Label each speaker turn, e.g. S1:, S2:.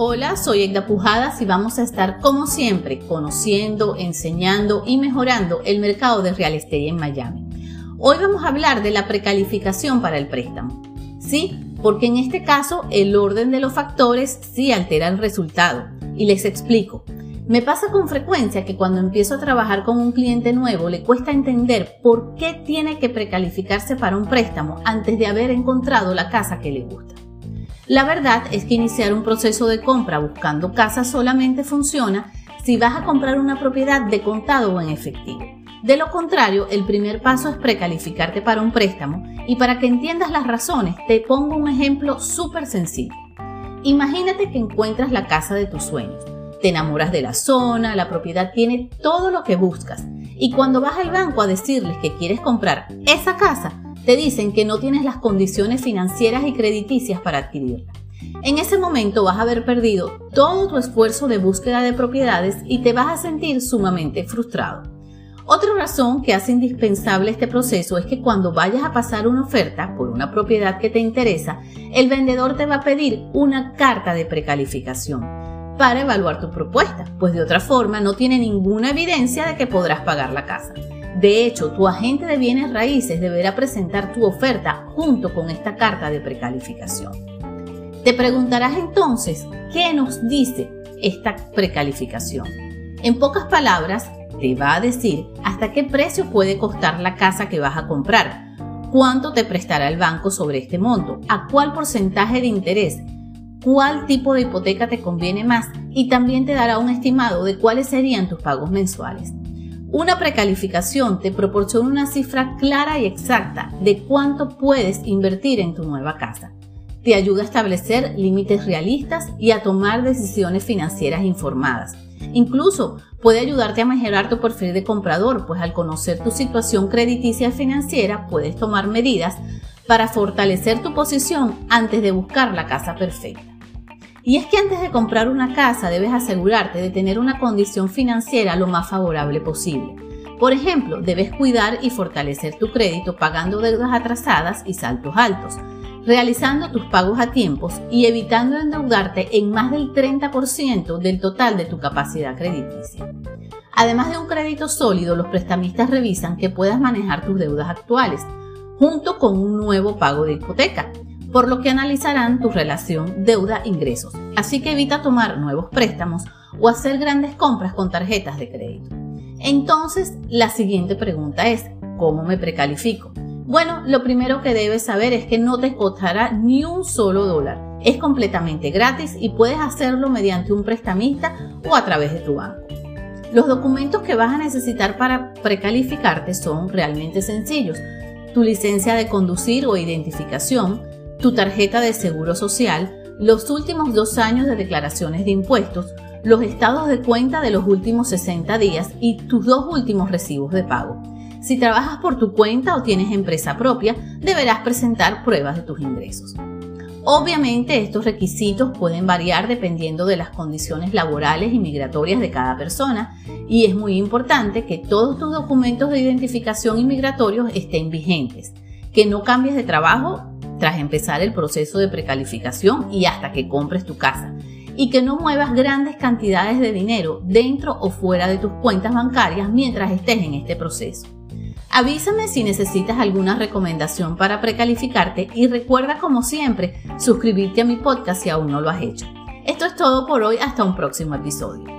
S1: Hola, soy Egda Pujadas y vamos a estar como siempre conociendo, enseñando y mejorando el mercado de real estate en Miami. Hoy vamos a hablar de la precalificación para el préstamo. Sí, porque en este caso el orden de los factores sí altera el resultado. Y les explico. Me pasa con frecuencia que cuando empiezo a trabajar con un cliente nuevo le cuesta entender por qué tiene que precalificarse para un préstamo antes de haber encontrado la casa que le gusta. La verdad es que iniciar un proceso de compra buscando casa solamente funciona si vas a comprar una propiedad de contado o en efectivo. De lo contrario, el primer paso es precalificarte para un préstamo y para que entiendas las razones te pongo un ejemplo súper sencillo. Imagínate que encuentras la casa de tus sueños. Te enamoras de la zona, la propiedad tiene todo lo que buscas y cuando vas al banco a decirles que quieres comprar esa casa, te dicen que no tienes las condiciones financieras y crediticias para adquirirla. En ese momento vas a haber perdido todo tu esfuerzo de búsqueda de propiedades y te vas a sentir sumamente frustrado. Otra razón que hace indispensable este proceso es que cuando vayas a pasar una oferta por una propiedad que te interesa, el vendedor te va a pedir una carta de precalificación para evaluar tu propuesta, pues de otra forma no tiene ninguna evidencia de que podrás pagar la casa. De hecho, tu agente de bienes raíces deberá presentar tu oferta junto con esta carta de precalificación. Te preguntarás entonces, ¿qué nos dice esta precalificación? En pocas palabras, te va a decir hasta qué precio puede costar la casa que vas a comprar, cuánto te prestará el banco sobre este monto, a cuál porcentaje de interés, cuál tipo de hipoteca te conviene más y también te dará un estimado de cuáles serían tus pagos mensuales. Una precalificación te proporciona una cifra clara y exacta de cuánto puedes invertir en tu nueva casa. Te ayuda a establecer límites realistas y a tomar decisiones financieras informadas. Incluso puede ayudarte a mejorar tu perfil de comprador, pues al conocer tu situación crediticia financiera puedes tomar medidas para fortalecer tu posición antes de buscar la casa perfecta. Y es que antes de comprar una casa debes asegurarte de tener una condición financiera lo más favorable posible. Por ejemplo, debes cuidar y fortalecer tu crédito pagando deudas atrasadas y saltos altos, realizando tus pagos a tiempos y evitando endeudarte en más del 30% del total de tu capacidad crediticia. Además de un crédito sólido, los prestamistas revisan que puedas manejar tus deudas actuales, junto con un nuevo pago de hipoteca, por lo que analizarán tu relación deuda-ingresos. Así que evita tomar nuevos préstamos o hacer grandes compras con tarjetas de crédito. Entonces, la siguiente pregunta es, ¿cómo me precalifico? Bueno, lo primero que debes saber es que no te costará ni un solo dólar. Es completamente gratis y puedes hacerlo mediante un prestamista o a través de tu banco. Los documentos que vas a necesitar para precalificarte son realmente sencillos. Tu licencia de conducir o identificación, tu tarjeta de seguro social, los últimos dos años de declaraciones de impuestos, los estados de cuenta de los últimos 60 días y tus dos últimos recibos de pago. Si trabajas por tu cuenta o tienes empresa propia, deberás presentar pruebas de tus ingresos. Obviamente estos requisitos pueden variar dependiendo de las condiciones laborales y migratorias de cada persona y es muy importante que todos tus documentos de identificación inmigratorios estén vigentes, que no cambies de trabajo tras empezar el proceso de precalificación y hasta que compres tu casa. Y que no muevas grandes cantidades de dinero dentro o fuera de tus cuentas bancarias mientras estés en este proceso. Avísame si necesitas alguna recomendación para precalificarte y recuerda como siempre suscribirte a mi podcast si aún no lo has hecho. Esto es todo por hoy, hasta un próximo episodio.